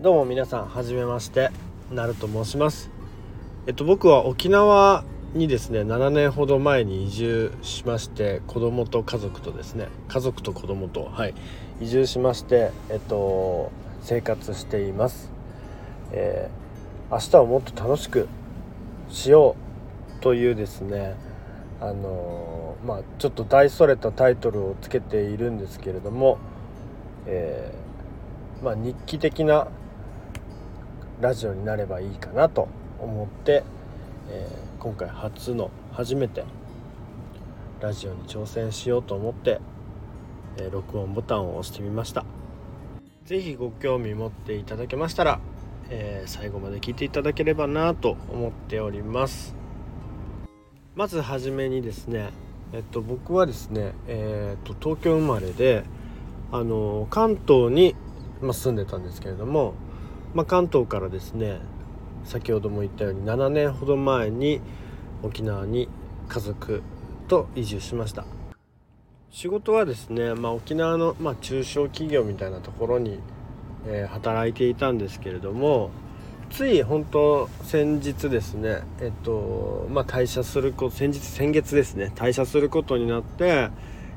どうも皆さんはじめましてなると申します。えっと僕は沖縄にですね7年ほど前に移住しまして子供と家族とですね家族と子供とはい移住しましてえっと生活しています、えー、明日をもっと楽しくしようというですねあのー、まあちょっと大それたタイトルをつけているんですけれども、えー、まあ、日記的なラジオになればいいかなと思って、えー、今回初の初めてラジオに挑戦しようと思って、えー、録音ボタンを押してみました。是非ご興味持っていただけましたら、えー、最後まで聞いていただければなと思っております。まずはじめにですねえっと僕はですね、え、っと東京生まれであの関東に、ま、住んでたんですけれどもまあ、関東からですね先ほども言ったように7年ほど前に沖縄に家族と移住しました。仕事はですね、まあ、沖縄の、まあ、中小企業みたいなところに、えー、働いていたんですけれどもつい本当先日ですねえっとまあ退社すること先日先月ですね退社することになって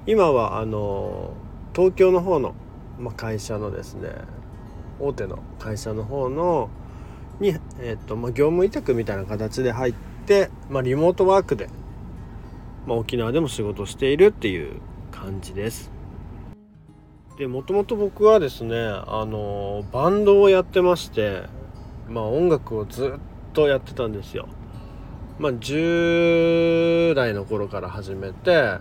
今はあの東京の方の、まあ、会社のですね大手の会社の方のに、えーとまあ、業務委託みたいな形で入って、まあ、リモートワークで、まあ、沖縄でも仕事しているっていう感じです。でもともと僕はですねあのバンドをやってましてまあ音楽をずっとやってたんですよ。まあ、10代の頃から始めて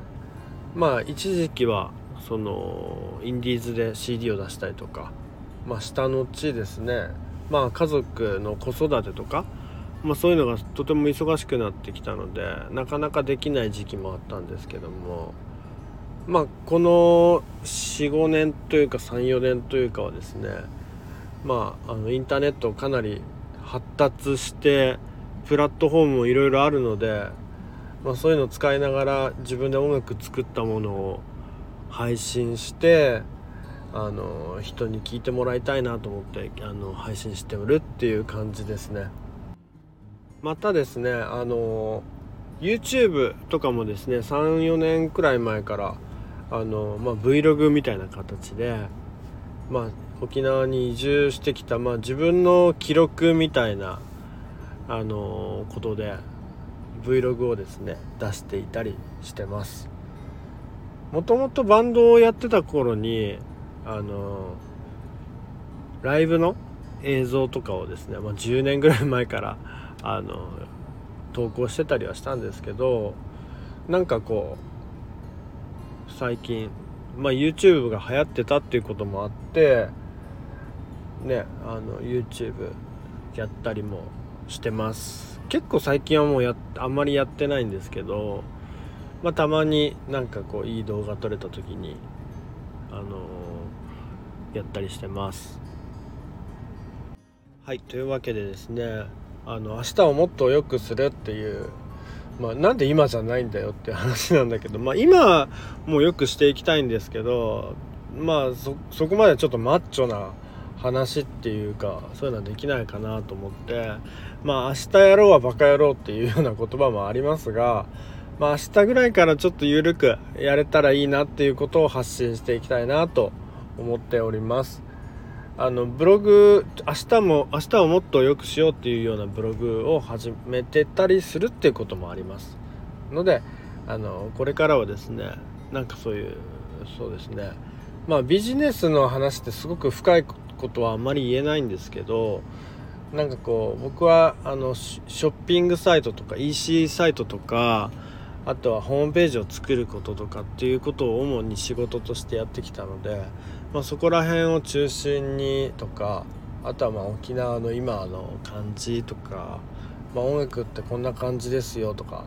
まあ一時期はそのインディーズで CD を出したりとかまあ、下の地ですね、まあ、家族の子育てとか、まあ、そういうのがとても忙しくなってきたのでなかなかできない時期もあったんですけども、まあ、この45年というか34年というかはですね、まあ、あのインターネットかなり発達してプラットフォームもいろいろあるので、まあ、そういうのを使いながら自分で音楽作ったものを配信してあの人に聞いてもらいたいなと思ってあの配信しておるっていう感じですね。またですねあの YouTube とかもですね34年くらい前からあの、まあ、Vlog みたいな形で、まあ、沖縄に移住してきた、まあ、自分の記録みたいなあのことで Vlog をですね出していたりしてます。もともとバンドをやってた頃にあのライブの映像とかをですね、まあ、10年ぐらい前からあの投稿してたりはしたんですけどなんかこう最近、まあ、YouTube が流行ってたっていうこともあってねあの YouTube やったりもしてます。結構最近はもうやあんまりやってないんですけど、まあ、たまになんかこういい動画撮れた時にあのやったりしてます。はいというわけでですねあの明日をもっと良くするっていうまあ、なんで今じゃないんだよって話なんだけど、まあ、今も良くしていきたいんですけどまあそそこまでちょっとマッチョな話っていうかそういうのはできないかなと思ってまあ明日やろうはバカ野郎っていうような言葉もありますがまあ明日ぐらいからちょっと緩くやれたらいいなっていうことを発信していきたいなと思っております。あのブログ明日も明日をもっと良くしようっていうようなブログを始めてたりするっていうこともあります。のであのこれからはですねなんかそういうそうですね。まあビジネスの話ってすごく深いことはあんまり言えないんですけどなんかこう僕はあのショッピングサイトとか EC サイトとかあとはホームページを作ることとかっていうことを主に仕事としてやってきたので、まあ、そこら辺を中心にとかあとはまあ沖縄の今の感じとか、まあ、音楽ってこんな感じですよとか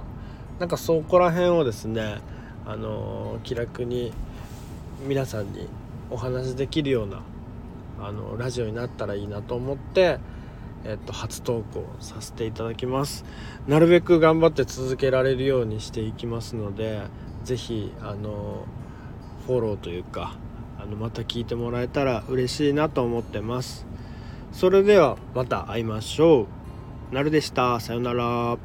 なんかそこら辺をですねあの気楽に皆さんにお話しできるようなあのラジオになったらいいなと思ってえっと、初投稿させていただきます。なるべく頑張って続けられるようにしていきますので是非あのフォローというかあのまた聞いてもらえたら嬉しいなと思ってます。それではまた会いましょう。なるでした。さよなら。